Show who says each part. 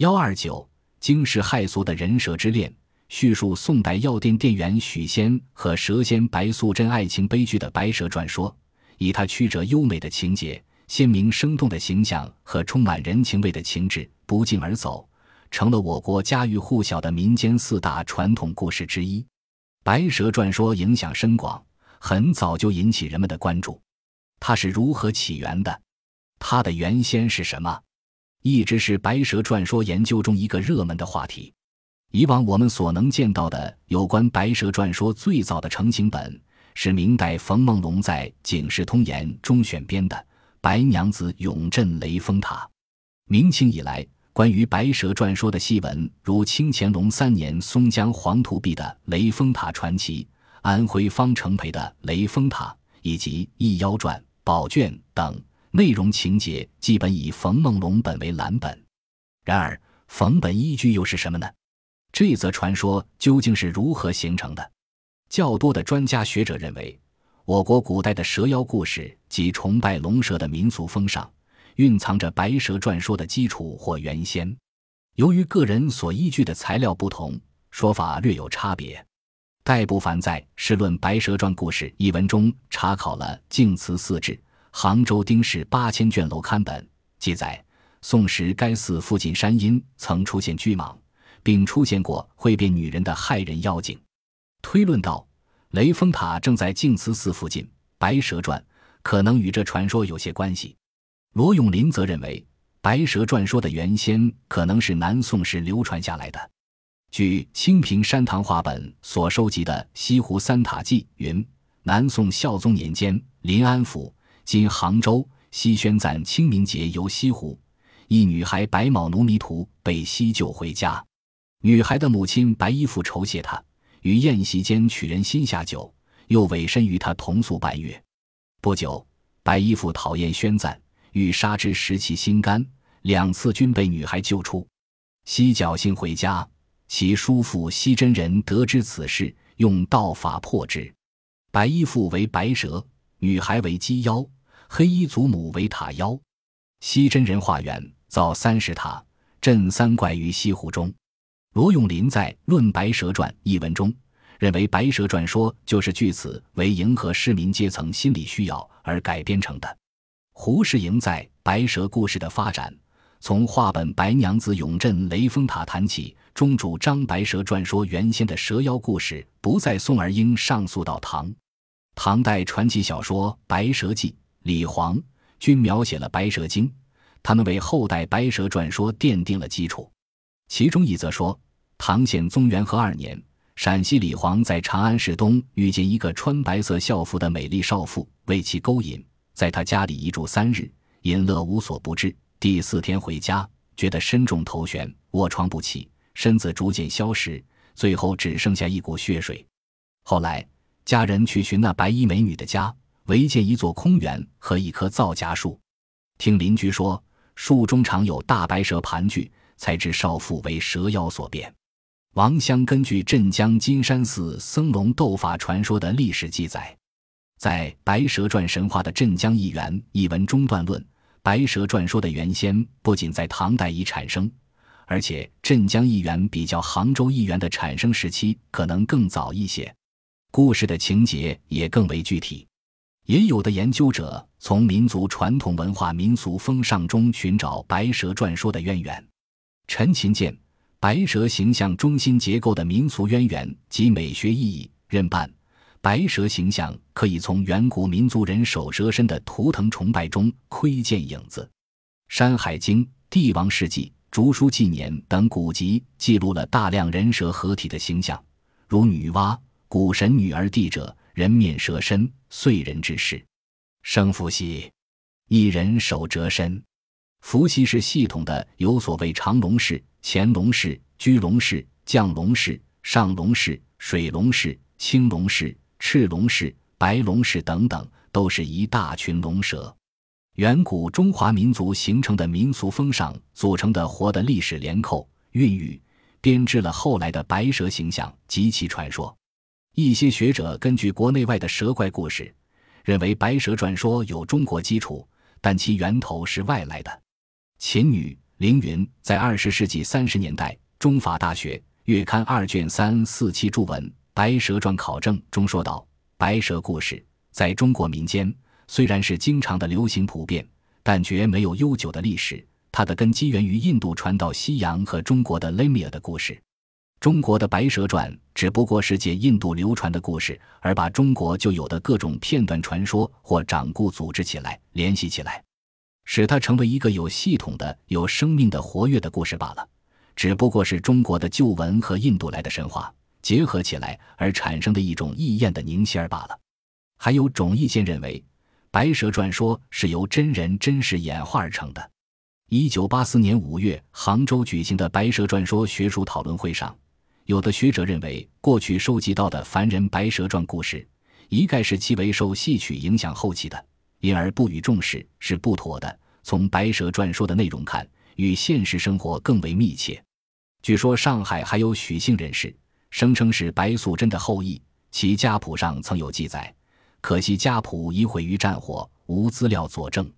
Speaker 1: 幺二九惊世骇俗的人蛇之恋，叙述宋代药店店员许仙和蛇仙白素贞爱情悲剧的《白蛇传说》，以它曲折优美的情节、鲜明生动的形象和充满人情味的情致不胫而走，成了我国家喻户晓的民间四大传统故事之一。《白蛇传说》影响深广，很早就引起人们的关注。它是如何起源的？它的原先是什么？一直是《白蛇传说》研究中一个热门的话题。以往我们所能见到的有关《白蛇传说》最早的成型本，是明代冯梦龙在《警世通言》中选编的《白娘子永镇雷峰塔》。明清以来，关于《白蛇传说》的戏文，如清乾隆三年松江黄土壁的《雷峰塔传奇》，安徽方城培的《雷峰塔》，以及《异妖传》《宝卷》等。内容情节基本以冯梦龙本为蓝本，然而冯本依据又是什么呢？这则传说究竟是如何形成的？较多的专家学者认为，我国古代的蛇妖故事及崇拜龙蛇的民俗风尚，蕴藏着《白蛇传说》的基础或原先。由于个人所依据的材料不同，说法略有差别。戴不凡在《试论白蛇传故事》一文中查考了净慈四志。杭州丁氏八千卷楼刊本记载，宋时该寺附近山阴曾出现巨蟒，并出现过会变女人的害人妖精。推论道，雷峰塔正在净慈寺附近，《白蛇传》可能与这传说有些关系。罗永林则认为，《白蛇传说》的原先可能是南宋时流传下来的。据清平山堂话本所收集的《西湖三塔记》云，南宋孝宗年间，临安府。今杭州西宣赞清明节游西湖，一女孩白卯奴迷途被西救回家，女孩的母亲白衣服酬谢她，于宴席间取人心下酒，又委身与她同宿半月。不久，白衣服讨厌宣赞，欲杀之，食其心肝，两次均被女孩救出。西侥幸回家，其叔父西真人得知此事，用道法破之。白衣服为白蛇，女孩为鸡妖。黑衣祖母为塔妖，西真人化缘造三十塔，镇三怪于西湖中。罗永林在《论白蛇传》一文中认为，《白蛇传说》就是据此为迎合市民阶层心理需要而改编成的。胡适莹在《白蛇故事的发展：从话本白娘子永镇雷峰塔谈起》中主张，《白蛇传说》原先的蛇妖故事不在宋而应上溯到唐。唐代传奇小说《白蛇记》。李黄均描写了白蛇精，他们为后代白蛇传说奠定了基础。其中一则说，唐宪宗元和二年，陕西李黄在长安市东遇见一个穿白色校服的美丽少妇，为其勾引，在他家里一住三日，淫乐无所不至。第四天回家，觉得身中头悬，卧床不起，身子逐渐消失，最后只剩下一股血水。后来家人去寻那白衣美女的家。唯见一座空园和一棵皂荚树，听邻居说树中常有大白蛇盘踞，才知少妇为蛇妖所变。王襄根据镇江金山寺僧龙斗法传说的历史记载，在《白蛇传》神话的镇江一员一文中断论，白蛇传说的原先不仅在唐代已产生，而且镇江一员比较杭州一员的产生时期可能更早一些，故事的情节也更为具体。也有的研究者从民族传统文化、民俗风尚中寻找白蛇传说的渊源。陈勤见白蛇形象中心结构的民俗渊源及美学意义，认办白蛇形象可以从远古民族人首蛇身的图腾崇拜中窥见影子。《山海经》《帝王世纪》《竹书纪年》等古籍记录了大量人蛇合体的形象，如女娲、古神女儿帝者。人面蛇身，燧人之事。生伏羲，一人手折身。伏羲是系统的，有所谓长龙氏、乾龙氏、居龙氏、降龙氏、上龙氏、水龙氏、青龙氏、赤龙氏、白龙氏等等，都是一大群龙蛇。远古中华民族形成的民俗风尚组成的活的历史连扣，孕育编织了后来的白蛇形象及其传说。一些学者根据国内外的蛇怪故事，认为《白蛇传说》有中国基础，但其源头是外来的。秦女凌云在二十世纪三十年代，中法大学月刊二卷三四期注文《白蛇传考证》中说道：“白蛇故事在中国民间虽然是经常的流行普遍，但绝没有悠久的历史。它的根基源于印度传到西洋和中国的雷米尔的故事。中国的《白蛇传》只不过是借印度流传的故事，而把中国就有的各种片段传说或掌故组织起来，联系起来。”使它成为一个有系统的、有生命的、活跃的故事罢了，只不过是中国的旧文和印度来的神话结合起来而产生的一种异艳的凝仙儿罢了。还有种意见认为，《白蛇传说》是由真人真事演化而成的。一九八四年五月，杭州举行的《白蛇传说》学术讨论会上，有的学者认为，过去收集到的凡人《白蛇传》故事，一概是其为受戏曲影响后期的。因而不予重视是不妥的。从《白蛇传说》的内容看，与现实生活更为密切。据说上海还有许姓人士声称是白素贞的后裔，其家谱上曾有记载，可惜家谱已毁于战火，无资料佐证。